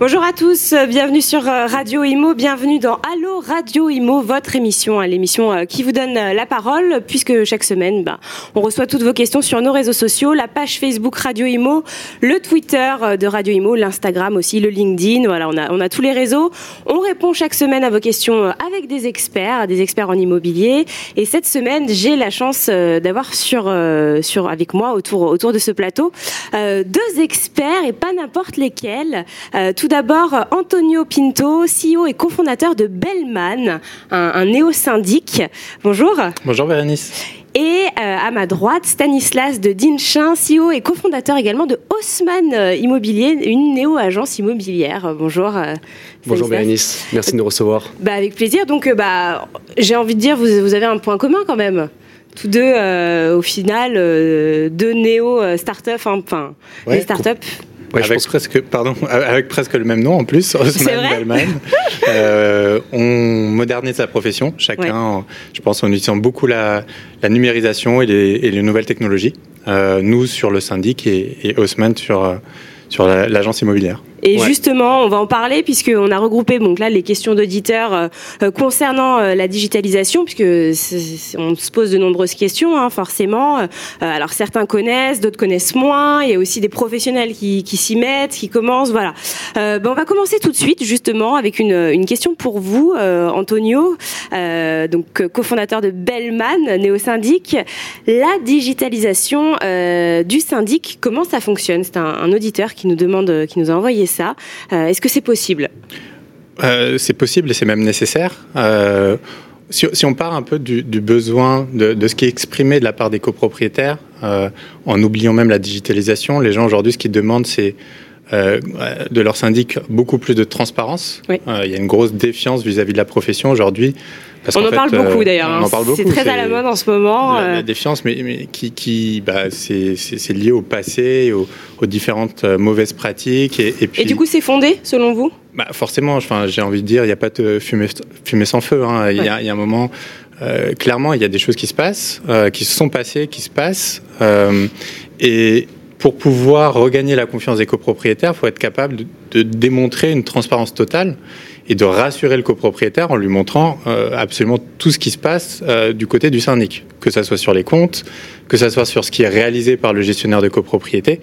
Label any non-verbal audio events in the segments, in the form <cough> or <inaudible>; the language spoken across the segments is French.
Bonjour à tous, bienvenue sur euh, Radio Imo, bienvenue dans Allo Radio Imo, votre émission, hein, l'émission euh, qui vous donne euh, la parole, puisque chaque semaine, bah, on reçoit toutes vos questions sur nos réseaux sociaux, la page Facebook Radio Imo, le Twitter de Radio Imo, l'Instagram aussi, le LinkedIn, voilà, on a, on a tous les réseaux. On répond chaque semaine à vos questions avec des experts, des experts en immobilier. Et cette semaine, j'ai la chance d'avoir sur, sur, avec moi autour, autour de ce plateau deux experts et pas n'importe lesquels. D'abord Antonio Pinto, CEO et cofondateur de Bellman, un, néo-syndic. Bonjour. Bonjour Bérénice. Et euh, à ma droite, Stanislas de Dinchin, CEO et cofondateur également de Haussmann euh, Immobilier, une néo-agence immobilière. Bonjour. Euh, Bonjour Bérénice, merci de nous recevoir. Bah, avec plaisir. Donc, bah, j'ai envie de dire, vous, vous, avez un point commun quand même. Tous deux, au final, deux néo-startups, enfin, des startups avec presque, pardon, <laughs> avec presque le même nom en plus, <laughs> Osman Bellman. <laughs> euh, on modernise sa profession, chacun, je pense, en utilisant beaucoup la, la numérisation et les, et les, nouvelles technologies. Euh, nous sur le syndic et, et Osman sur, euh, sur l'agence immobilière. Et justement, on va en parler puisqu'on a regroupé donc là les questions d'auditeurs euh, euh, concernant euh, la digitalisation, puisque on se pose de nombreuses questions, hein, forcément. alors certains connaissent, d'autres connaissent moins. Il y a aussi des professionnels qui, qui s'y mettent, qui commencent. Voilà. Ben, on va commencer tout de suite justement avec une, une question pour vous, Antonio, donc cofondateur de Bellman, néo-syndic. La digitalisation du syndic, comment ça fonctionne? C'est un, un, auditeur qui nous demande, qui nous a envoyé ça. Euh, est-ce que c'est possible euh, C'est possible et c'est même nécessaire. Euh, si, on part un peu du, besoin de, ce qui est exprimé de la part des copropriétaires, en oubliant même la digitalisation, les gens aujourd'hui, ce qu'ils demandent, c'est de leur syndic beaucoup plus de transparence. il y a une grosse défiance vis-à-vis de la profession aujourd'hui. on en parle beaucoup d'ailleurs. Hein. C'est très à la mode en ce moment. La, défiance, mais, mais qui, qui bah, c'est lié au passé, aux, aux différentes euh, mauvaises pratiques. Et, puis, et du coup, c'est fondé, selon vous? Bah Forcément, enfin, j'ai envie de dire, il n'y a pas de fumée, fumée sans feu. Hein. Il, y a, il, y a, un moment, euh, clairement, il y a des choses qui se passent, euh, qui se sont passées, qui se passent. Euh, et pour pouvoir regagner la confiance des copropriétaires, il faut être capable de, démontrer une transparence totale et de rassurer le copropriétaire en lui montrant euh, absolument tout ce qui se passe euh, du côté du syndic, que ça soit sur les comptes, que ça soit sur ce qui est réalisé par le gestionnaire de copropriété.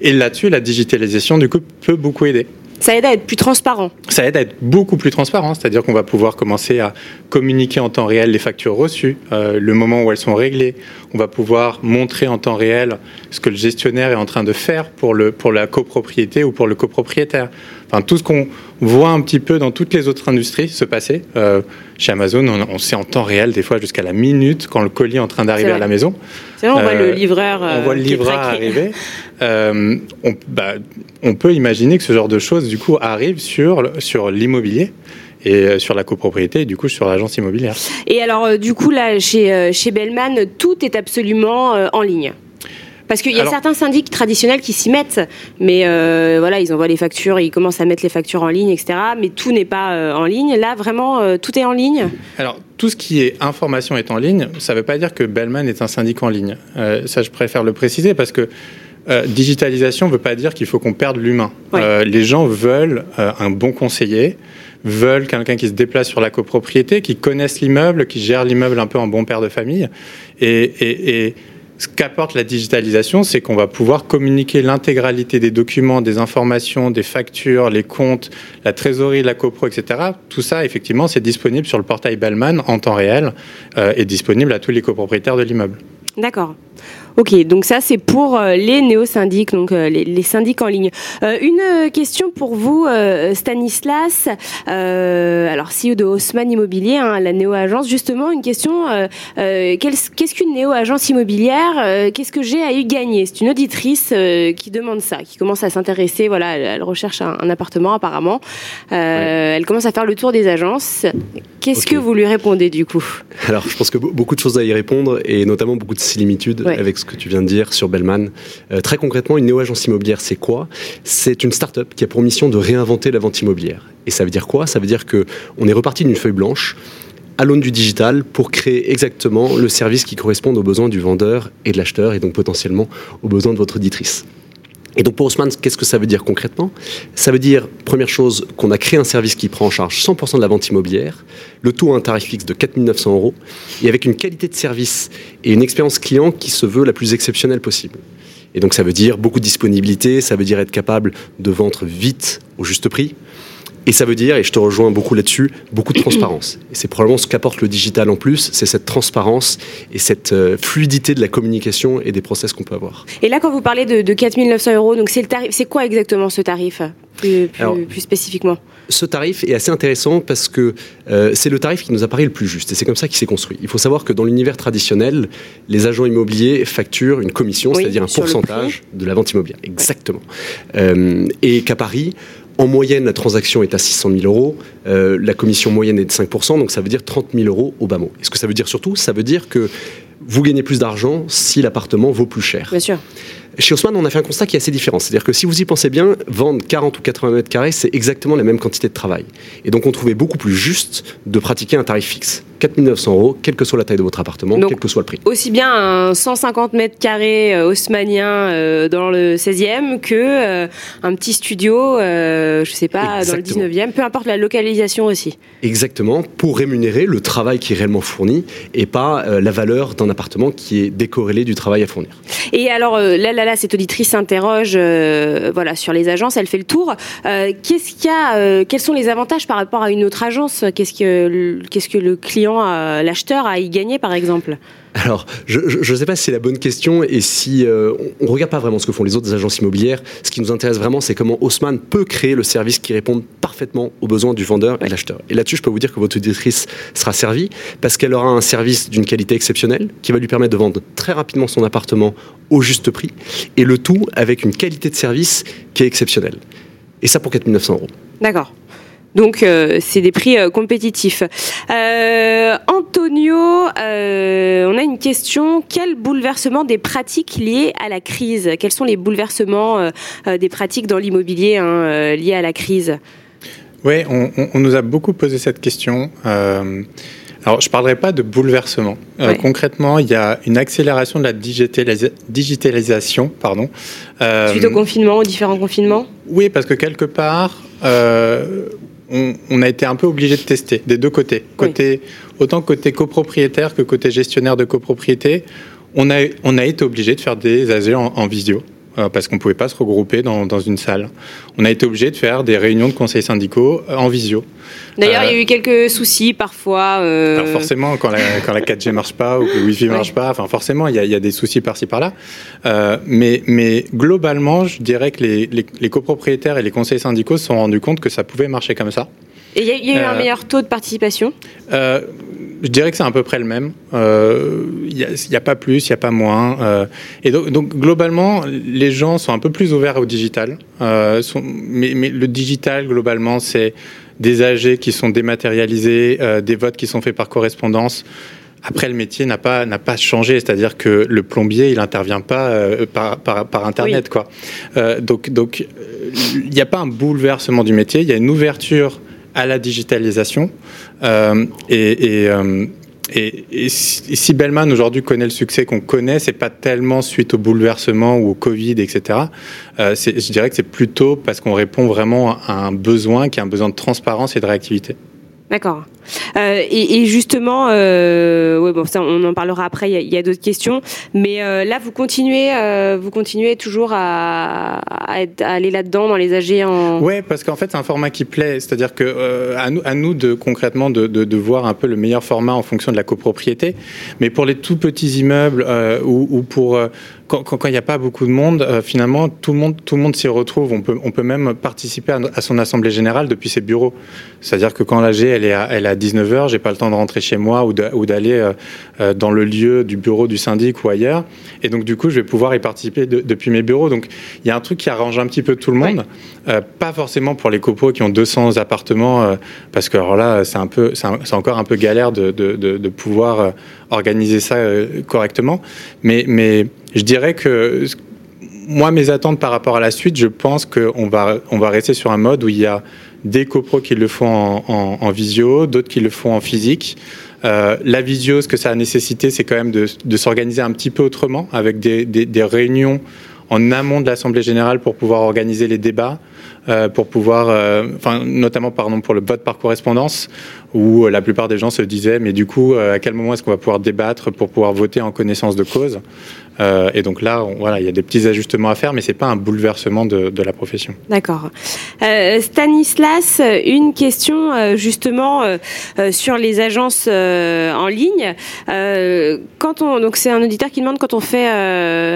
Et là-dessus, la digitalisation, du coup, peut beaucoup aider. Ça aide à être plus transparent. Ça aide à être beaucoup plus transparent, c'est-à-dire qu'on va pouvoir commencer à communiquer en temps réel les factures reçues, euh, le moment où elles sont réglées. On va pouvoir montrer en temps réel ce que le gestionnaire est en train de faire pour, le, pour la copropriété ou pour le copropriétaire. Enfin, tout ce qu'on voit un petit peu dans toutes les autres industries se passer. Euh, chez Amazon, on, sait en temps réel, des fois jusqu'à la minute, quand le colis est en train d'arriver à la maison. C'est vrai, on voit le euh, livreur. on voit le livreur arriver. Euh, on, bah, on, peut imaginer que ce genre de choses, du coup, arrive sur, sur l'immobilier et sur la copropriété et du coup sur l'agence immobilière. Et alors du coup là chez, chez Bellman, tout est absolument en ligne parce qu'il y a certains syndics traditionnels qui s'y mettent, mais euh, voilà, ils envoient les factures, ils commencent à mettre les factures en ligne, etc. Mais tout n'est pas euh, en ligne. Là, vraiment, euh, tout est en ligne. Alors, tout ce qui est information est en ligne. Ça ne veut pas dire que Bellman est un syndic en ligne. ça, je préfère le préciser parce que digitalisation ne veut pas dire qu'il faut qu'on perde l'humain. les gens veulent un bon conseiller veulent quelqu'un qui se déplace sur la copropriété, qui connaisse l'immeuble, qui gère l'immeuble un peu en bon père de famille. Et, et, et ce qu'apporte la digitalisation, c'est qu'on va pouvoir communiquer l'intégralité des documents, des informations, des factures, les comptes, la trésorerie, la copro, etc. Tout ça, effectivement, c'est disponible sur le portail Bellman en temps réel euh, et disponible à tous les copropriétaires de l'immeuble. D'accord. Ok, donc ça c'est pour euh, les néo-syndics, donc euh, les, syndics en ligne. Euh, une question pour vous, Stanislas, alors CEO de Haussmann Immobilier, hein, la néo-agence, justement une question, qu'est-ce qu'une néo-agence immobilière Qu'est-ce que j'ai à y gagner? C'est une auditrice qui demande ça, qui commence à s'intéresser, voilà, elle, recherche un, appartement apparemment, elle commence à faire le tour des agences. Qu'est-ce que vous lui répondez du coup? Alors je pense que beaucoup de choses à y répondre et notamment beaucoup de similitudes avec ce que tu viens de dire sur Bellman. Euh, très concrètement, une néo-agence immobilière, c'est quoi? C'est une start-up qui a pour mission de réinventer la vente immobilière. Et ça veut dire quoi? Ça veut dire qu'on est reparti d'une feuille blanche à l'aune du digital pour créer exactement le service qui corresponde aux besoins du vendeur et de l'acheteur et donc potentiellement aux besoins de votre auditrice. Et donc pour Haussmann, qu'est-ce que ça veut dire concrètement? Ça veut dire, première chose, qu'on a créé un service qui prend en charge 100% de la vente immobilière, le tout à un tarif fixe de 4 900 euros, et avec une qualité de service et une expérience client qui se veut la plus exceptionnelle possible. Et donc ça veut dire beaucoup de disponibilité, ça veut dire être capable de vendre vite au juste prix, et ça veut dire, et je te rejoins beaucoup là-dessus, beaucoup de transparence. <clears throat> Et c'est probablement ce qu'apporte le digital en plus, c'est cette transparence et cette euh, fluidité de la communication et des process qu'on peut avoir. Et là, quand vous parlez de, de 4 900 euros, donc c'est le tarif, c'est quoi exactement ce tarif plus, plus, spécifiquement? ce tarif est assez intéressant parce que euh, c'est le tarif qui nous apparaît le plus juste et c'est comme ça qu'il s'est construit. Il faut savoir que dans l'univers traditionnel, les agents immobiliers facturent une commission, c'est-à-dire un pourcentage de la vente immobilière. Exactement. Euh, et qu'à Paris, en moyenne, la transaction est à 600 000 euros. Euh, la commission moyenne est de 5%, donc ça veut dire 30 000 euros au bas mot. Et ce que ça veut dire surtout, ça veut dire que vous gagnez plus d'argent si l'appartement vaut plus cher? Bien sûr. Chez Haussmann, on a fait un constat qui est assez différent. C'est-à-dire que si vous y pensez bien, vendre 40 ou 80 mètres carrés, c'est exactement la même quantité de travail. Et donc, on trouvait beaucoup plus juste de pratiquer un tarif fixe. 4 900 euros, quelle que soit la taille de votre appartement, quel que soit le prix. Aussi bien un 150 mètres carrés euh, haussmannien euh, dans le 16e que euh, un petit studio, je sais pas, dans le 19e, peu importe la localisation aussi. Exactement, pour rémunérer le travail qui est réellement fourni et pas la valeur d'un appartement qui est décorrélé du travail à fournir. Et alors, là, là, là cette auditrice s'interroge voilà, sur les agences, elle fait le tour. qu'est-ce qu'il y a, quels sont les avantages par rapport à une autre agence? Qu'est-ce que, qu'est-ce que le client l'acheteur à y gagner, par exemple? Alors, je ne sais pas si c'est la bonne question et si euh, on ne regarde pas vraiment ce que font les autres agences immobilières. Ce qui nous intéresse vraiment, c'est comment Haussmann peut créer le service qui réponde parfaitement aux besoins du vendeur et de l'acheteur. Et là-dessus, je peux vous dire que votre auditrice sera servie parce qu'elle aura un service d'une qualité exceptionnelle qui va lui permettre de vendre très rapidement son appartement au juste prix et le tout avec une qualité de service qui est exceptionnelle. Et ça pour 4 900 euros. D'accord. Donc euh, c'est des prix euh, compétitifs. Euh, Antonio, on a une question. Quel bouleversement des pratiques liées à la crise? Quels sont les bouleversements des pratiques dans l'immobilier hein, liés à la crise? Oui, on, nous a beaucoup posé cette question. alors, je ne parlerai pas de bouleversement. concrètement, il y a une accélération de la digitalisation. Pardon, Suite au confinement, aux différents confinements? Oui, parce que quelque part, on, a été un peu obligé de tester des deux côtés. côté Autant côté copropriétaire que côté gestionnaire de copropriété, on a, on a été obligé de faire des AG en visio. Euh, parce qu'on ne pouvait pas se regrouper dans, dans, une salle. On a été obligé de faire des réunions de conseils syndicaux euh, en visio. D'ailleurs, il y a eu quelques soucis parfois. Euh... Alors forcément, quand la, quand la 4G marche pas ou que le Wi-Fi marche pas, enfin forcément, il y, a, il y a des soucis par-ci par-là. Euh, mais, mais globalement, je dirais que les, les, les copropriétaires et les conseils syndicaux se sont rendus compte que ça pouvait marcher comme ça. Et il y, a eu un meilleur taux de participation euh, je dirais que c'est à peu près le même. Il euh, n'y a, a, pas plus, il n'y a pas moins. Euh, et donc, donc, globalement, les gens sont un peu plus ouverts au digital. Euh, sont, mais, mais, le digital, globalement, c'est des AG qui sont dématérialisés, euh, des votes qui sont faits par correspondance. Après, le métier n'a pas n'a pas changé, c'est-à-dire que le plombier, il intervient pas euh, par, par, par internet, quoi. Euh, donc donc il n'y a pas un bouleversement du métier, il y a une ouverture à la digitalisation. Euh, euh, et, si Bellman aujourd'hui connaît le succès qu'on connaît, c'est pas tellement suite au bouleversement ou au Covid, etc. Euh, je dirais que c'est plutôt parce qu'on répond vraiment à un besoin qui est un besoin de transparence et de réactivité. D'accord. Euh, et, justement, euh, bon, ça, on en parlera après. Il y a, a d'autres questions, mais euh, là, vous continuez, euh, vous continuez toujours à, aller là-dedans dans les AG en. Ouais, parce qu'en fait, c'est un format qui plaît. C'est-à-dire que à nous, de concrètement de, voir un peu le meilleur format en fonction de la copropriété. Mais pour les tout petits immeubles ou, ou, pour quand il n'y a pas beaucoup de monde, finalement, tout le monde, monde s'y retrouve. On peut, on peut même participer à, son assemblée générale depuis ses bureaux. C'est-à-dire que quand l'AG elle est elle est à 19h, j'ai pas le temps de rentrer chez moi ou d'aller euh, euh, dans le lieu du bureau du syndic ou ailleurs. Et donc, du coup, je vais pouvoir y participer de, depuis mes bureaux. Donc, il y a un truc qui arrange un petit peu tout le monde. Euh, pas forcément pour les copos qui ont 200 appartements, euh, parce que alors là, c'est un peu, c'est encore un peu galère de, de, pouvoir organiser ça correctement. Mais, mais je dirais que moi, mes attentes par rapport à la suite, je pense qu'on va, on va rester sur un mode où il y a des copros qui le font en, visio, d'autres qui le font en physique. Euh, la visio, ce que ça a nécessité, c'est quand même de, s'organiser un petit peu autrement, avec des réunions en amont de l'Assemblée générale pour pouvoir organiser les débats, euh, pour pouvoir, euh, enfin, notamment pardon, pour le vote par correspondance, où la plupart des gens se disaient, mais du coup, à quel moment est-ce qu'on va pouvoir débattre pour pouvoir voter en connaissance de cause? Euh, et donc là, voilà, il y a des petits ajustements à faire, mais c'est pas un bouleversement de, de la profession. D'accord. Euh, Stanislas, une question euh, justement euh, sur les agences en ligne. quand on, donc c'est un auditeur qui demande quand on fait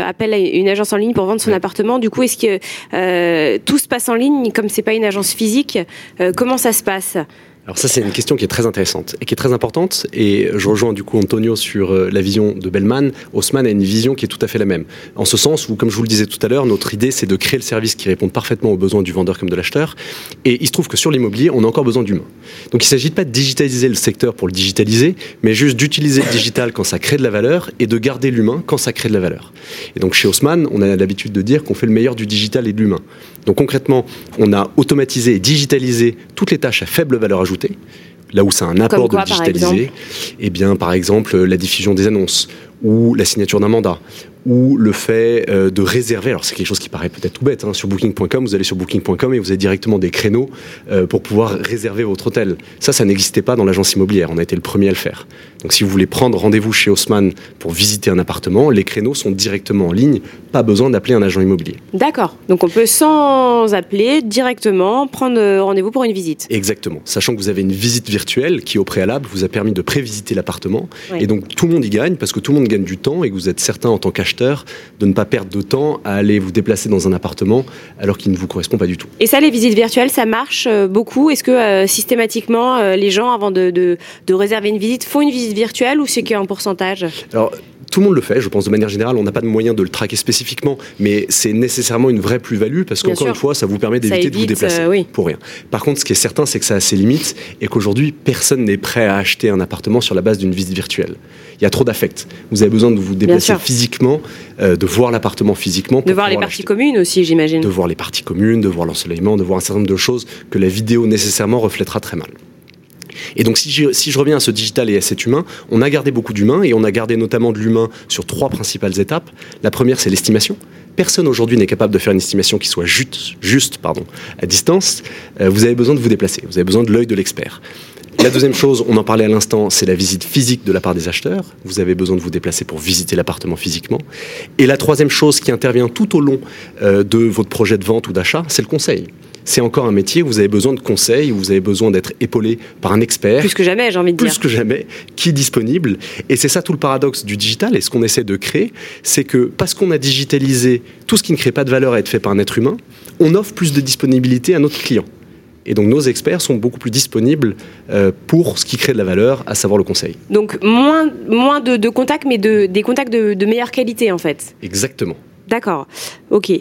appel à une agence en ligne pour vendre son appartement, du coup, est-ce que tout se passe en ligne comme c'est pas une agence physique Comment ça se passe? Alors ça, c'est une question qui est très intéressante et qui est très importante. Et je rejoins du coup Antonio sur euh, la vision de Bellman. Haussmann a une vision qui est tout à fait la même. En ce sens où, comme je vous le disais tout à l'heure, notre idée, c'est de créer le service qui répond parfaitement aux besoins du vendeur comme de l'acheteur. Et il se trouve que sur l'immobilier, on a encore besoin d'humains. Donc il ne s'agit pas de digitaliser le secteur pour le digitaliser, mais juste d'utiliser le digital quand ça crée de la valeur et de garder l'humain quand ça crée de la valeur. Et donc chez Haussmann, on a l'habitude de dire qu'on fait le meilleur du digital et de l'humain. Donc concrètement, on a automatisé et digitalisé toutes les tâches à faible valeur ajoutée là où c'est un apport de digitaliser, eh bien, par exemple, la diffusion des annonces ou la signature d'un mandat ou le fait euh, de réserver, alors c'est quelque chose qui paraît peut-être tout bête, hein, sur booking.com, vous allez sur booking.com et vous avez directement des créneaux euh, pour pouvoir réserver votre hôtel. Ça, ça n'existait pas dans l'agence immobilière, on a été le premier à le faire. Donc si vous voulez prendre rendez-vous chez Haussmann pour visiter un appartement, les créneaux sont directement en ligne, pas besoin d'appeler un agent immobilier. D'accord, donc on peut sans appeler directement prendre euh, rendez-vous pour une visite. Exactement, sachant que vous avez une visite virtuelle qui au préalable vous a permis de prévisiter l'appartement, et donc tout le monde y gagne parce que tout le monde gagne du temps et que vous êtes certain en tant qu'acheteur de ne pas perdre de temps à aller vous déplacer dans un appartement alors qu'il ne vous correspond pas du tout. Et ça, les visites virtuelles, ça marche euh, beaucoup? Est-ce que euh, systématiquement, euh, les gens, avant de, de, réserver une visite, font une visite virtuelle ou c'est qu'un pourcentage? Alors, tout le monde le fait, je pense de manière générale, on n'a pas de moyen de le traquer spécifiquement, mais c'est nécessairement une vraie plus-value parce qu'encore une fois, ça vous permet d'éviter de vous déplacer pour rien. Par contre, ce qui est certain, c'est que ça a ses limites et qu'aujourd'hui, personne n'est prêt à acheter un appartement sur la base d'une visite virtuelle il y a trop d'affect. Vous avez besoin de vous déplacer physiquement, euh, de voir l'appartement physiquement. De voir les parties communes aussi, j'imagine. De voir les parties communes, de voir l'ensoleillement, de voir un certain nombre de choses que la vidéo nécessairement reflètera très mal. Et donc si je, reviens à ce digital et à cet humain, on a gardé beaucoup d'humains et on a gardé notamment de l'humain sur trois principales étapes. La première, c'est l'estimation. Personne aujourd'hui n'est capable de faire une estimation qui soit juste, à distance. Euh, vous avez besoin de vous déplacer, vous avez besoin de l'œil de l'expert. La deuxième chose, on en parlait à l'instant, c'est la visite physique de la part des acheteurs. Vous avez besoin de vous déplacer pour visiter l'appartement physiquement. Et la troisième chose qui intervient tout au long euh, de votre projet de vente ou d'achat, c'est le conseil c'est encore un métier où vous avez besoin de conseils, où vous avez besoin d'être épaulé par un expert. Plus que jamais, j'ai envie de dire. Plus que jamais, qui est disponible. Et c'est ça tout le paradoxe du digital. Et ce qu'on essaie de créer, c'est que parce qu'on a digitalisé tout ce qui ne crée pas de valeur à être fait par un être humain, on offre plus de disponibilité à notre client. Et donc nos experts sont beaucoup plus disponibles euh, pour ce qui crée de la valeur, à savoir le conseil. Donc moins, moins de, contacts, mais de, des contacts de, de meilleure qualité en fait. Exactement. D'accord, ok.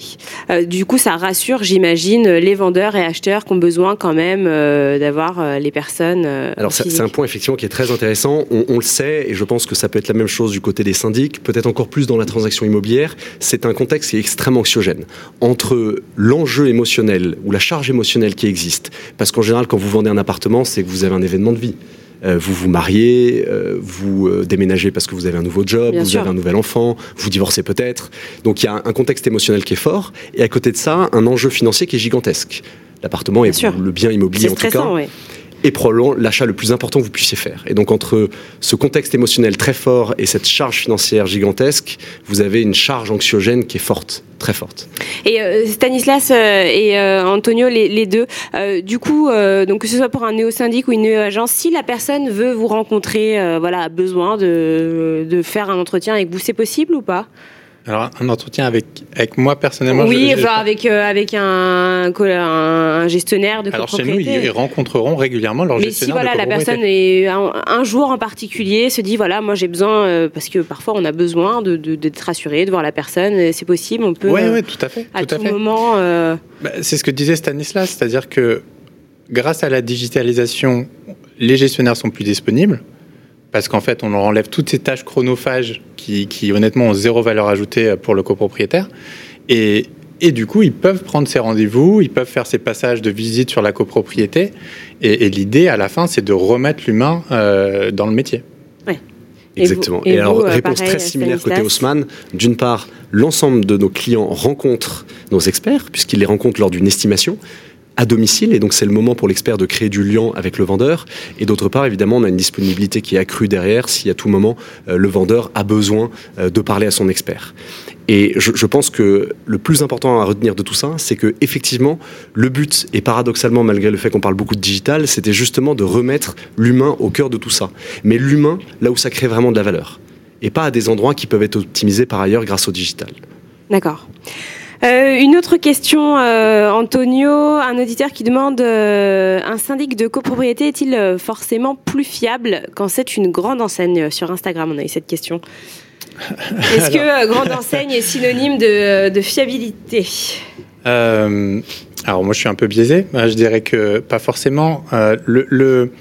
Euh, du coup, ça rassure, j'imagine, les vendeurs et acheteurs qui ont besoin quand même euh, d'avoir euh, les personnes. Alors, c'est un point effectivement qui est très intéressant. On, on, le sait, et je pense que ça peut être la même chose du côté des syndics, peut-être encore plus dans la transaction immobilière. C'est un contexte qui est extrêmement anxiogène entre l'enjeu émotionnel ou la charge émotionnelle qui existe. Parce qu'en général, quand vous vendez un appartement, c'est que vous avez un événement de vie. Euh, vous vous mariez, euh, vous euh, déménagez parce que vous avez un nouveau job, vous avez un nouvel enfant, vous divorcez peut-être. Donc il y a un contexte émotionnel qui est fort, et à côté de ça, un enjeu financier qui est gigantesque. L'appartement est le bien immobilier en tout cas et probablement l'achat le plus important que vous puissiez faire. Et donc entre ce contexte émotionnel très fort et cette charge financière gigantesque, vous avez une charge anxiogène qui est forte, très forte. Et euh, Stanislas euh, et euh, Antonio, les, deux, du coup, donc que ce soit pour un néo-syndic ou une néo-agence, si la personne veut vous rencontrer, voilà, a besoin de, de faire un entretien avec vous, c'est possible ou pas? Alors, un entretien avec, avec moi personnellement Oui, avec, euh, avec un, un, gestionnaire de Alors, chez nous, ils rencontreront régulièrement leur Mais gestionnaire. Mais si voilà, la personne est un, jour en particulier se dit voilà, moi j'ai besoin, euh, parce que parfois on a besoin d'être de, d'être rassuré, de voir la personne, c'est possible, on peut. Oui, oui, tout à fait. À tout, à fait. moment. Euh, bah, c'est ce que disait Stanislas, c'est-à-dire que grâce à la digitalisation, les gestionnaires sont plus disponibles parce qu'en fait, on leur enlève toutes ces tâches chronophages qui, honnêtement, ont zéro valeur ajoutée pour le copropriétaire. Et et du coup, ils peuvent prendre ces rendez-vous, ils peuvent faire ces passages de visite sur la copropriété. Et, l'idée, à la fin, c'est de remettre l'humain euh, dans le métier. Exactement. Et, alors, réponse très similaire côté Haussmann. D'une part, l'ensemble de nos clients rencontrent nos experts, puisqu'ils les rencontrent lors d'une estimation à domicile, et donc c'est le moment pour l'expert de créer du lien avec le vendeur. Et d'autre part, évidemment, on a une disponibilité qui est accrue derrière si à tout moment euh, le vendeur a besoin euh, de parler à son expert. Et je, pense que le plus important à retenir de tout ça, c'est que effectivement, le but, et paradoxalement, malgré le fait qu'on parle beaucoup de digital, c'était justement de remettre l'humain au cœur de tout ça. Mais l'humain, là où ça crée vraiment de la valeur. Et pas à des endroits qui peuvent être optimisés par ailleurs grâce au digital. D'accord. Euh, une autre question, euh, Antonio, un auditeur qui demande euh, un syndic de copropriété est-il forcément plus fiable quand c'est une grande enseigne? Sur Instagram, on a eu cette question. <laughs> Est-ce que grande enseigne est synonyme de, fiabilité? Alors moi, je suis un peu biaisé. Je dirais que pas forcément. le,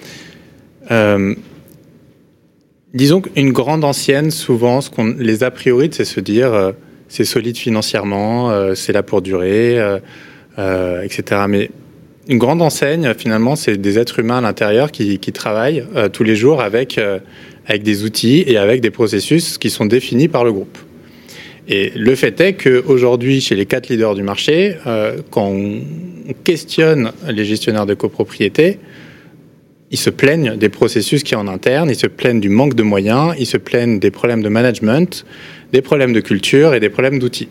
disons qu'une grande ancienne, souvent, ce qu'on les a priori, c'est se dire c'est solide financièrement, euh, c'est là pour durer, euh, euh, etc. Mais une grande enseigne, finalement, c'est des êtres humains à l'intérieur qui, travaillent tous les jours avec, avec des outils et avec des processus qui sont définis par le groupe. Et le fait est qu'aujourd'hui, chez les quatre leaders du marché, quand on questionne les gestionnaires de copropriété, ils se plaignent des processus qui en interne, ils se plaignent du manque de moyens, ils se plaignent des problèmes de management, des problèmes de culture et des problèmes d'outils.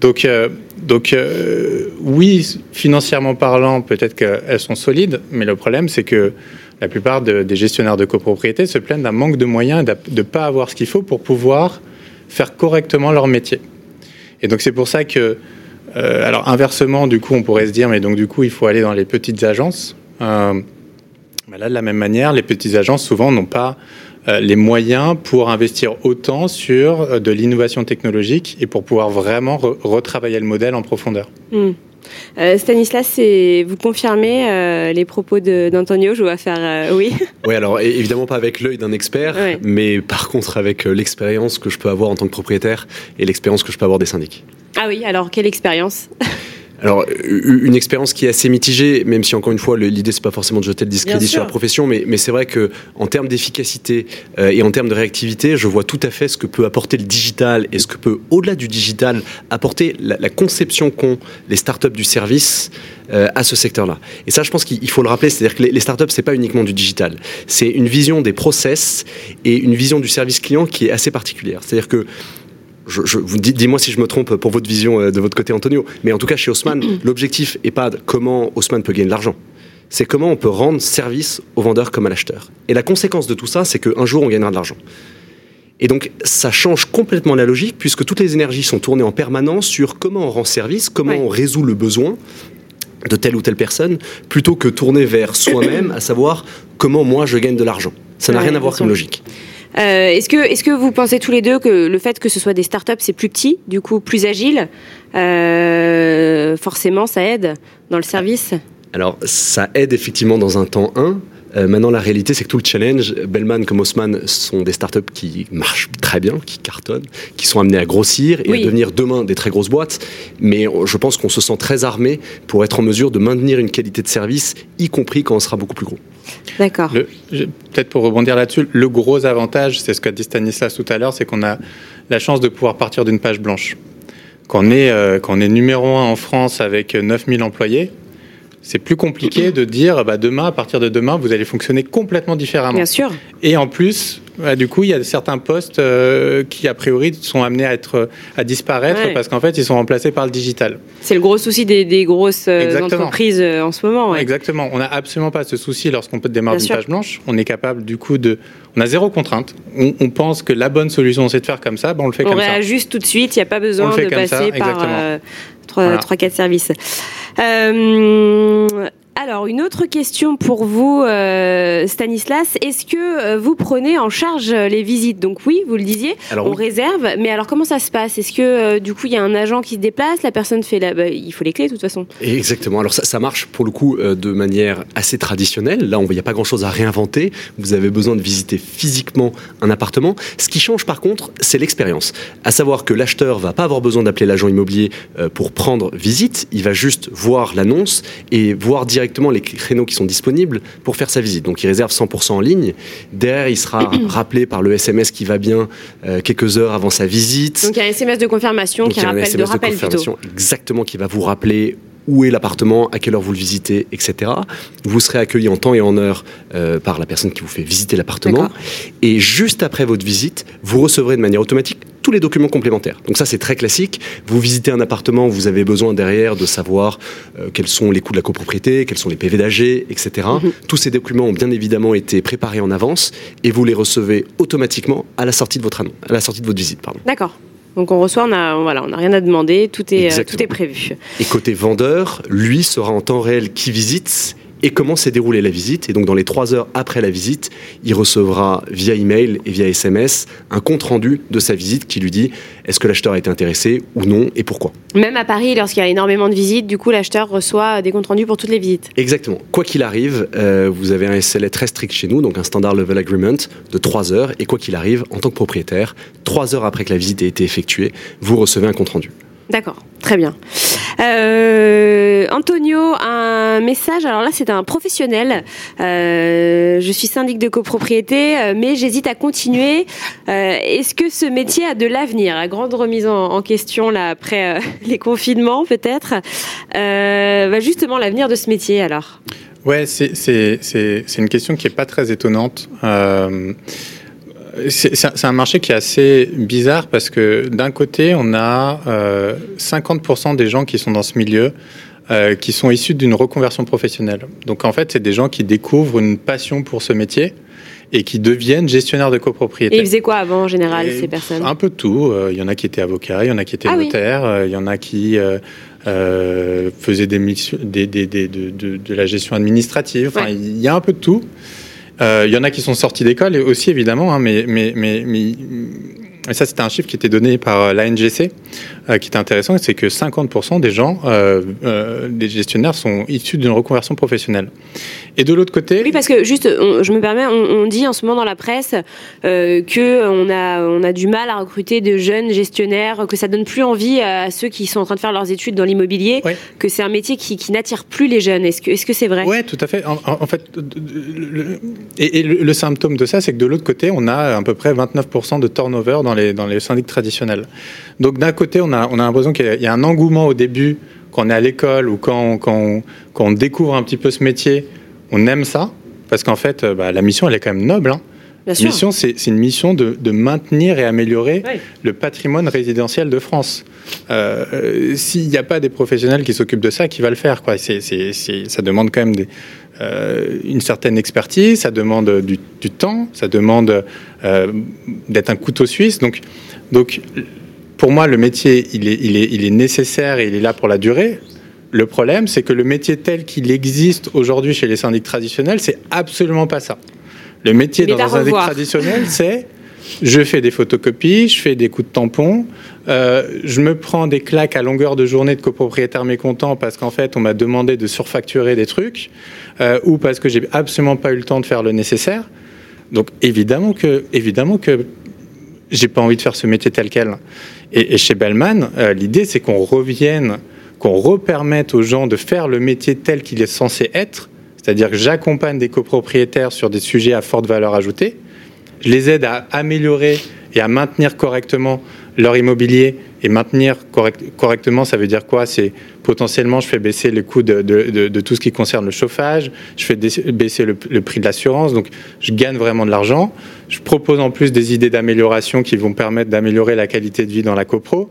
Donc, euh, donc euh, oui, financièrement parlant, peut-être qu'elles sont solides, mais le problème, c'est que la plupart des gestionnaires de copropriété se plaignent d'un manque de moyens et de ne pas avoir ce qu'il faut pour pouvoir faire correctement leur métier. Et donc, c'est pour ça que, euh, alors inversement, du coup, on pourrait se dire, mais donc, du coup, il faut aller dans les petites agences. Là, de la même manière, les petites agences, souvent, n'ont pas euh, les moyens pour investir autant sur euh, de l'innovation technologique et pour pouvoir vraiment retravailler le modèle en profondeur. Hmm. Euh, Stanislas, vous confirmez les propos d'Antonio Je vais faire oui. <laughs> Oui, alors évidemment pas avec l'œil d'un expert, mais par contre avec l'expérience que je peux avoir en tant que propriétaire et l'expérience que je peux avoir des syndics. Ah oui, alors quelle expérience? <laughs> alors, une expérience qui est assez mitigée, même si encore une fois, l'idée c'est pas forcément de jeter le discrédit sur la profession, mais, mais c'est vrai que en termes d'efficacité euh, et en termes de réactivité, je vois tout à fait ce que peut apporter le digital et ce que peut, au-delà du digital, apporter la, conception qu'ont les startups du service euh, à ce secteur-là. Et ça, je pense qu'il faut le rappeler, c'est-à-dire que les, les startups, c'est pas uniquement du digital, c'est une vision des process et une vision du service client qui est assez particulière. C'est-à-dire que je, vous dis, dis-moi si je me trompe pour votre vision euh, de votre côté, Antonio. Mais en tout cas, chez Haussmann, l'objectif n'est pas comment Haussmann peut gagner de l'argent. C'est comment on peut rendre service au vendeur comme à l'acheteur. Et la conséquence de tout ça, c'est qu'un jour, on gagnera de l'argent. Et donc, ça change complètement la logique, puisque toutes les énergies sont tournées en permanence sur comment on rend service, comment on résout le besoin de telle ou telle personne, plutôt que tourner vers soi-même, à savoir comment moi je gagne de l'argent. Ça n'a rien à voir comme logique. Euh, est-ce que, vous pensez tous les deux que le fait que ce soit des startups, c'est plus petit, du coup plus agile, euh, forcément ça aide dans le service? Alors ça aide effectivement dans un temps 1, euh, maintenant, la réalité, c'est que tout le challenge, Bellman comme Haussmann sont des startups qui marchent très bien, qui cartonnent, qui sont amenées à grossir et à devenir demain des très grosses boîtes. Mais je pense qu'on se sent très armé pour être en mesure de maintenir une qualité de service, y compris quand on sera beaucoup plus gros. D'accord. Peut-être pour rebondir là-dessus, le gros avantage, c'est ce qu'a dit Stanislas tout à l'heure, c'est qu'on a la chance de pouvoir partir d'une page blanche. Quand on, est, euh, quand on est numéro un en France avec 9000 employés, c'est plus compliqué de dire bah, demain, à partir de demain, vous allez fonctionner complètement différemment. Bien sûr. Et en plus, bah, du coup, il y a certains postes euh, qui, a priori, sont amenés à, être, à disparaître parce qu'en fait, ils sont remplacés par le digital. C'est le gros souci des, grosses euh, entreprises euh, en ce moment. Exactement. On n'a absolument pas ce souci lorsqu'on peut démarrer une page blanche. On est capable, du coup, de. On a zéro contrainte. On, pense que la bonne solution, c'est de faire comme ça. Ben, on le fait comme ça. On réajuste tout de suite. Il n'y a pas besoin de passer par 3-4 services. Euh, Alors, une autre question pour vous, euh, Stanislas. Est-ce que euh, vous prenez en charge les visites? Donc oui, vous le disiez, Alors, on oui. réserve. Mais alors, comment ça se passe? Est-ce que euh, du coup, il y a un agent qui se déplace? La personne fait la... bah, il faut les clés, de toute façon. Exactement. Alors ça, ça marche pour le coup euh, de manière assez traditionnelle. Là, il n'y a pas grand-chose à réinventer. Vous avez besoin de visiter physiquement un appartement. Ce qui change par contre, c'est l'expérience. À savoir que l'acheteur va pas avoir besoin d'appeler l'agent immobilier euh, pour prendre visite. Il va juste voir l'annonce et voir directement les créneaux qui sont disponibles pour faire sa visite. Donc il réserve 100% en ligne. Derrière, il sera <clears throat> rappelé par le SMS qui va bien euh, quelques heures avant sa visite. Donc il y a un SMS de confirmation Donc, qui rappelle, de rappel confirmation exactement qui va vous rappeler où est l'appartement, à quelle heure vous le visitez, etc. Vous serez accueilli en temps et en heure euh, par la personne qui vous fait visiter l'appartement. Et juste après votre visite, vous recevrez de manière automatique tous les documents complémentaires. Donc ça, c'est très classique. Vous visitez un appartement, vous avez besoin derrière de savoir euh, quels sont les coûts de la copropriété, quels sont les PV d'AG, etc. Tous ces documents ont bien évidemment été préparés en avance et vous les recevez automatiquement à la sortie de votre annonce, à la sortie de votre visite. D'accord. Donc on reçoit, on a, voilà, on n'a rien à demander, tout est, euh, Exactement. tout est prévu. Et côté vendeur, lui sera en temps réel qui visite et comment s'est déroulée la visite. Et donc, dans les trois heures après la visite, il recevra via email et via SMS un compte rendu de sa visite qui lui dit est-ce que l'acheteur a été intéressé ou non et pourquoi? Même à Paris, lorsqu'il y a énormément de visites, du coup, l'acheteur reçoit des comptes rendus pour toutes les visites. Exactement. Quoi qu'il arrive, euh, vous avez un SLA très strict chez nous, donc un Standard Level Agreement de trois heures. Et quoi qu'il arrive, en tant que propriétaire, trois heures après que la visite ait été effectuée, vous recevez un compte rendu. D'accord, très bien. Euh, Antonio, un message. Alors là, c'est un professionnel. Euh, je suis syndic de copropriété, euh, mais j'hésite à continuer. Est-ce que ce métier a de l'avenir? La grande remise en, question là après <laughs> les confinements, peut-être. Bah, justement, l'avenir de ce métier, alors. Ouais, c'est une question qui est pas très étonnante. C'est un- marché qui est assez bizarre parce que d'un côté, on a euh, 50% des gens qui sont dans ce milieu euh, qui sont issus d'une reconversion professionnelle. Donc en fait, c'est des gens qui découvrent une passion pour ce métier et qui deviennent gestionnaires de Et copropriété. ils faisaient quoi avant, en général, Et ces personnes? Un peu de tout. Euh, Il y en a qui étaient avocats, il y en a qui étaient Ah notaires, euh, il y en a qui euh, euh, faisaient des missions, des, des- des- de, de- de la gestion administrative. Enfin, Ouais. il y a un peu de tout. Euh, Il y en a qui sont sortis d'école aussi évidemment, hein, mais, mais, mais, ça c'était un chiffre qui était donné par l'ANGC, euh, qui était intéressant, c'est que 50% des gens, euh, euh, des gestionnaires, sont issus d'une reconversion professionnelle. Et de l'autre côté, Oui, parce que juste, on- je me permets, on, on dit en ce moment dans la presse euh, que on a, on a du mal à recruter de jeunes gestionnaires, que ça donne plus envie à ceux qui sont en train de faire leurs études dans l'immobilier, que c'est un métier qui, qui n'attire plus les jeunes. Est-ce que, est-ce que c'est vrai? Ouais, tout à fait. En, fait, le- et, et le, le symptôme de ça, c'est que de l'autre côté, on a à peu près 29% de turnover dans les, dans les syndics traditionnels. Donc d'un côté, on a, on a l'impression qu'il y a- il y a un engouement au début, quand on est à l'école ou quand, on- quand, on, quand on découvre un petit peu ce métier, on aime ça, parce qu'en fait, euh, bah, la mission, elle est quand même noble. Hein. La mission, c'est une mission de, de maintenir et améliorer le patrimoine résidentiel de France. Euh, euh, S'il n'y a pas des professionnels qui s'occupent de ça, qui va le faire quoi Ça demande quand même des, euh, une certaine expertise, ça demande du, du temps, ça demande euh, d'être un couteau suisse. Donc, donc, pour moi, le métier, il est, il, est, il est nécessaire et il est là pour la durée. Le problème, c'est que le métier tel qu'il existe aujourd'hui chez les syndics traditionnels, c'est absolument pas ça. Le métier dans un syndic traditionnel, <laughs> c'est je fais des photocopies, je fais des coups de tampon, euh, je me prends des claques à longueur de journée de copropriétaires mécontents parce qu'en fait on m'a demandé de surfacturer des trucs euh, ou parce que j'ai absolument pas eu le temps de faire le nécessaire. Donc évidemment que, évidemment que j'ai pas envie de faire ce métier tel quel. Et, chez Bellman, euh, l'idée c'est qu'on revienne, qu'on repermette aux gens de faire le métier tel qu'il est censé être. C'est-à-dire que j'accompagne des copropriétaires sur des sujets à forte valeur ajoutée. Je les aide à améliorer et à maintenir correctement leur immobilier. Et maintenir correct- correctement, ça veut dire quoi? C'est potentiellement, je fais baisser le coût de, tout ce qui concerne le chauffage, je fais baisser le, le prix de l'assurance, donc je gagne vraiment de l'argent. Je propose en plus des idées d'amélioration qui vont permettre d'améliorer la qualité de vie dans la copro.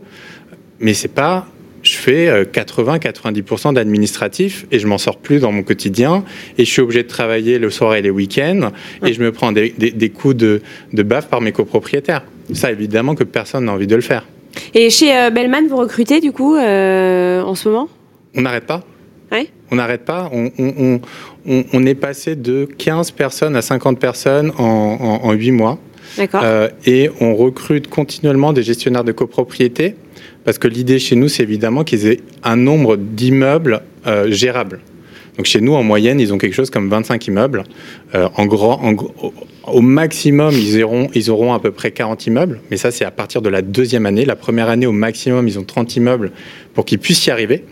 Mais c'est pas, je fais euh, 80-90% d'administratif et je m'en sors plus dans mon quotidien et je suis obligé de travailler le soir et les week-ends et je me prends des, des- des coups de, de baffe par mes copropriétaires. Ça, évidemment que personne n'a envie de le faire. Et chez euh, Bellman, vous recrutez du coup euh, en ce moment? On n'arrête pas. Ouais. On n'arrête pas. On, est passé de 15 personnes à 50 personnes en, en, 8 mois. Euh, et on recrute continuellement des gestionnaires de copropriété parce que l'idée chez nous, c'est évidemment qu'ils aient un nombre d'immeubles euh, gérables. Donc chez nous, en moyenne, ils ont quelque chose comme 25 immeubles. Euh, en grand, au maximum, ils auront, ils auront à peu près 40 immeubles. Mais ça, c'est à partir de la deuxième année. La première année, au maximum, ils ont 30 immeubles pour qu'ils puissent y arriver.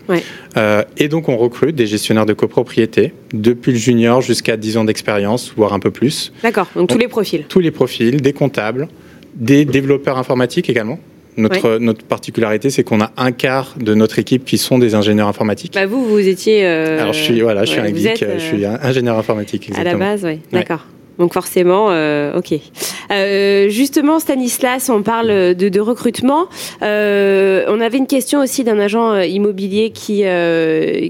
Euh, et donc, on recrute des gestionnaires de copropriété, depuis le junior jusqu'à 10 ans d'expérience, voire un peu plus. D'accord, donc tous les profils. Tous les profils, des comptables, des développeurs informatiques également. Notre, notre particularité, c'est qu'on a un quart de notre équipe qui sont des ingénieurs informatiques. Bah vous, vous étiez. Euh, Alors je suis voilà, je suis un geek, je suis euh, ingénieur informatique. Exactement. À la base, oui. D'accord. Donc forcément, euh, ok. Euh, justement, Stanislas, on parle de, recrutement. Euh, on avait une question aussi d'un agent immobilier qui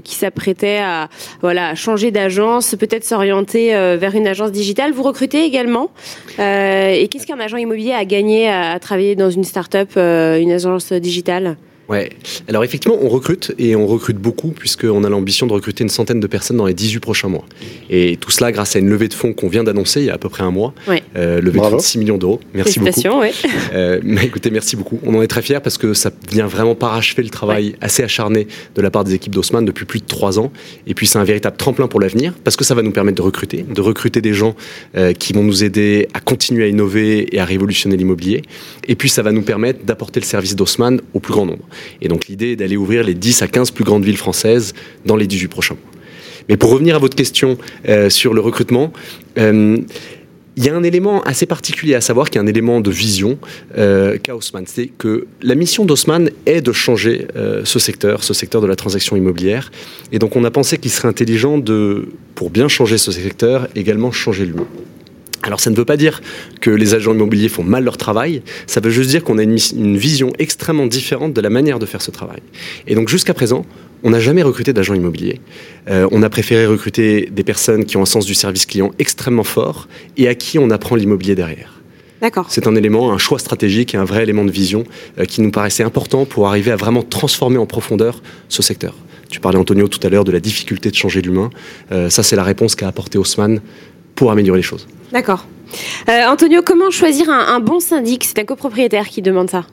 qui s'apprêtait à voilà changer d'agence, peut-être s'orienter vers une agence digitale. Vous recrutez également. et qu'est-ce qu'un agent immobilier a gagné à, travailler dans une start-up, une agence digitale? Ouais. Alors effectivement, on recrute et on recrute beaucoup puisqu'on a l'ambition de recruter une centaine de personnes dans les 18 prochains mois. Et tout cela grâce à une levée de fonds qu'on vient d'annoncer il y a à peu près un mois. Ouais. Euh, levée de fonds de 6 millions d'euros. Merci beaucoup. Ouais. Euh, mais écoutez, merci beaucoup. On en est très fiers parce que ça vient vraiment parachever le travail assez acharné de la part des équipes d'Haussmann depuis plus de 3 ans. Et puis c'est un véritable tremplin pour l'avenir parce que ça va nous permettre de recruter, de recruter des gens euh, qui vont nous aider à continuer à innover et à révolutionner l'immobilier. Et puis ça va nous permettre d'apporter le service d'Haussmann au plus grand nombre. Et donc l'idée est d'aller ouvrir les 10 à 15 plus grandes villes françaises dans les 18 prochains mois. Mais pour revenir à votre question euh, sur le recrutement, euh, il y a un élément assez particulier à savoir, qui est un élément de vision euh, qu'a Haussmann. C'est que la mission d'Haussmann est de changer ce secteur, ce secteur de la transaction immobilière. Et donc on a pensé qu'il serait intelligent de, pour bien changer ce secteur, également changer l'humain. Alors ça ne veut pas dire que les agents immobiliers font mal leur travail, ça veut juste dire qu'on a une, vision extrêmement différente de la manière de faire ce travail. Et donc jusqu'à présent, on n'a jamais recruté d'agents immobiliers. Euh, on a préféré recruter des personnes qui ont un sens du service client extrêmement fort et à qui on apprend l'immobilier derrière. D'accord. C'est un élément, un choix stratégique et un vrai élément de vision euh, qui nous paraissait important pour arriver à vraiment transformer en profondeur ce secteur. Tu parlais, Antonio, tout à l'heure de la difficulté de changer l'humain. Euh, ça, c'est la réponse qu'a apporté Haussmann pour améliorer les choses. D'accord. Euh, Antonio, comment choisir un, bon syndic? C'est un copropriétaire qui demande ça.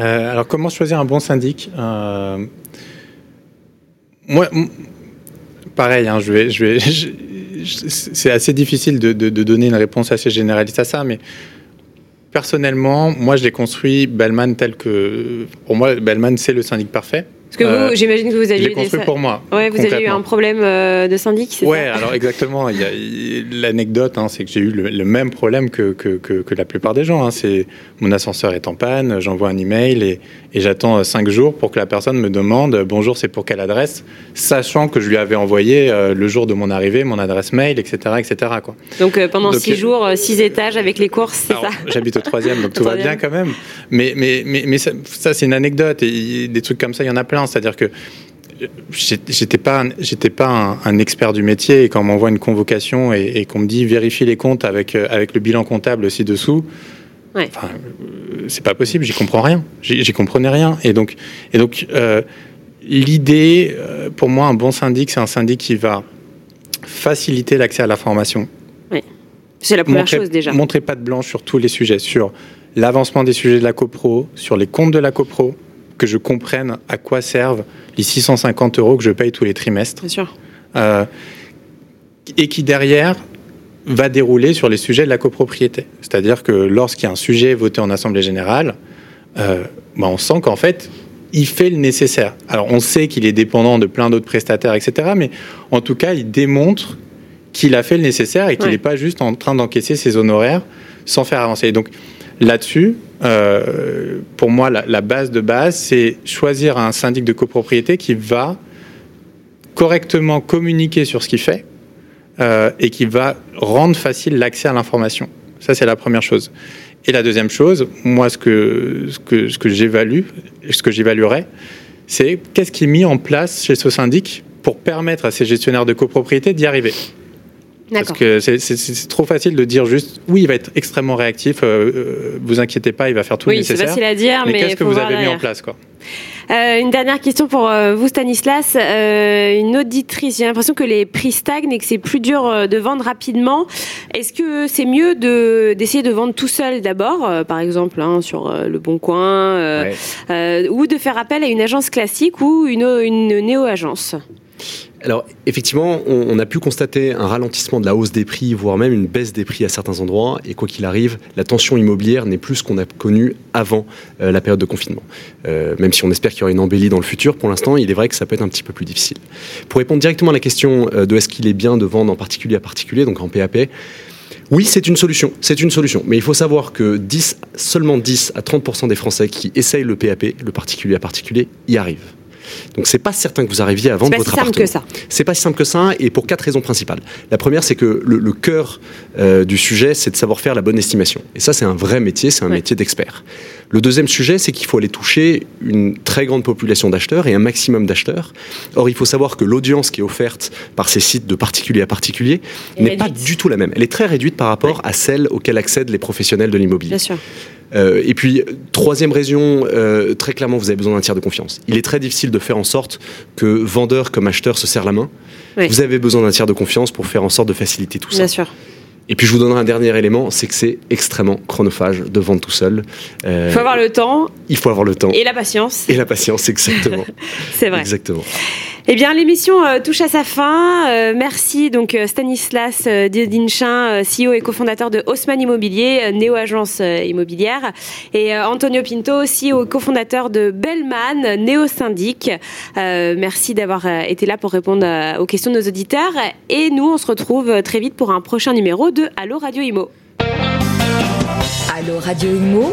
Euh, alors, comment choisir un bon syndic euh, Moi, pareil, hein, je vais, je vais, <laughs> c'est assez difficile de, donner une réponse assez généraliste à ça, mais personnellement, moi, je l'ai construit Bellman tel que, pour moi, Bellman, c'est le syndic parfait. Parce que vous, euh, j'imagine que vous avez eu construit pour moi. Ouais, vous avez eu un problème euh, de syndic, c'est ouais, alors exactement. L'anecdote, hein, c'est que j'ai eu le, même problème que, que, que, la plupart des gens. Hein. C'est mon ascenseur est en panne, j'envoie un email et, et j'attends euh, cinq jours pour que la personne me demande bonjour, c'est pour quelle adresse, sachant que je lui avais envoyé le jour de mon arrivée mon adresse mail, etc., etc. Quoi. Donc pendant six jours, six étages avec les courses, c'est ça? J'habite au troisième, donc tout va bien quand même. Mais mais mais, mais ça, ça c'est une anecdote et des trucs comme ça, il y en a plein. C'est-à-dire que j'étais pas j'étais pas un, expert du métier et quand on m'envoie une convocation et, qu'on me dit vérifie les comptes avec euh, avec le bilan comptable ci dessous ouais. Euh, c'est pas possible j'y comprends rien. J'y comprenais rien. Et donc et donc euh, l'idée pour moi un bon syndic c'est un syndic qui va faciliter l'accès à la formation c'est la première chose déjà. montrer pas de blanche sur tous les sujets sur l'avancement des sujets de la copro sur les comptes de la copro que je comprenne à quoi servent les 650 euros que je paye tous les trimestres. Bien sûr. Euh, et qui derrière va dérouler sur les sujets de la copropriété. C'est-à-dire que lorsqu'il y a un sujet voté en Assemblée générale, euh, bah, on sent qu'en fait, il fait le nécessaire. Alors on sait qu'il est dépendant de plein d'autres prestataires, etc. Mais en tout cas, il démontre qu'il a fait le nécessaire et qu'il n'est pas juste en train d'encaisser ses honoraires sans faire avancer. donc là-dessus, euh, pour moi, la, base de base, c'est choisir un syndic de copropriété qui va correctement communiquer sur ce qu'il fait euh, et qui va rendre facile l'accès à l'information. Ça, c'est la première chose. Et la deuxième chose, moi, ce que, ce que, ce que j'évalue, ce que j'évaluerais, c'est qu'est-ce qui est mis en place chez ce syndic pour permettre à ces gestionnaires de copropriété d'y arriver. Parce que c'est trop facile de dire juste oui, il va être extrêmement réactif, euh, vous inquiétez pas, il va faire tout le nécessaire. Oui, c'est facile à dire, mais, mais qu'est-ce que vous avez mis en place quoi? Euh, une dernière question pour euh, vous, Stanislas. Euh, une auditrice, j'ai l'impression que les prix stagnent et que c'est plus dur de vendre rapidement. Est-ce que c'est mieux d'essayer de vendre tout seul d'abord, par exemple hein, sur Le Bon Coin, ou de faire appel à une agence classique ou une, une néo-agence? Alors effectivement, on, a pu constater un ralentissement de la hausse des prix, voire même une baisse des prix à certains endroits. Et quoi qu'il arrive, la tension immobilière n'est plus ce qu'on a connu avant euh, la période de confinement. Euh, même si on espère qu'il y aura une embellie dans le futur, pour l'instant, il est vrai que ça peut être un petit peu plus difficile. Pour répondre directement à la question euh, de est-ce qu'il est bien de vendre en particulier à particulier, donc en PAP, oui, c'est une solution. C'est une solution. Mais il faut savoir que 10, seulement 10 à 30% des Français qui essayent le PAP, le particulier à particulier, y arrivent. Donc c'est pas certain que vous arriviez à vendre votre appartement. C'est pas si simple que ça. C'est pas si simple que ça et pour quatre raisons principales. La première, c'est que le, cœur euh, du sujet, c'est de savoir faire la bonne estimation. Et ça, c'est un vrai métier, c'est un métier d'expert. Le deuxième sujet, c'est qu'il faut aller toucher une très grande population d'acheteurs et un maximum d'acheteurs. Or, il faut savoir que l'audience qui est offerte par ces sites de particulier à particulier n'est pas du tout la même. Elle est très réduite par rapport à celle auxquelles accèdent les professionnels de l'immobilier. Euh, et puis, troisième raison, euh, très clairement, vous avez besoin d'un tiers de confiance. Il est très difficile de faire en sorte que vendeur comme acheteur se serrent la main. Vous avez besoin d'un tiers de confiance pour faire en sorte de faciliter tout ça. Bien sûr. Et puis je vous donnerai un dernier élément, c'est que c'est extrêmement chronophage de vendre tout seul. Euh, il faut avoir le temps. Il faut avoir le temps. Et la patience. Et la patience, exactement. <laughs> c'est vrai. Exactement. Eh bien, l'émission euh, touche à sa fin. Euh, merci donc Stanislas euh, Didinchin, CEO et cofondateur de Haussmann Immobilier, néo-agence immobilière, et Antonio Pinto, CEO et cofondateur de Bellman, néo-syndic. merci d'avoir été là pour répondre aux questions de nos auditeurs. Et nous, on se retrouve très vite pour un prochain numéro de Allo Radio Imo. Allo Radio Imo,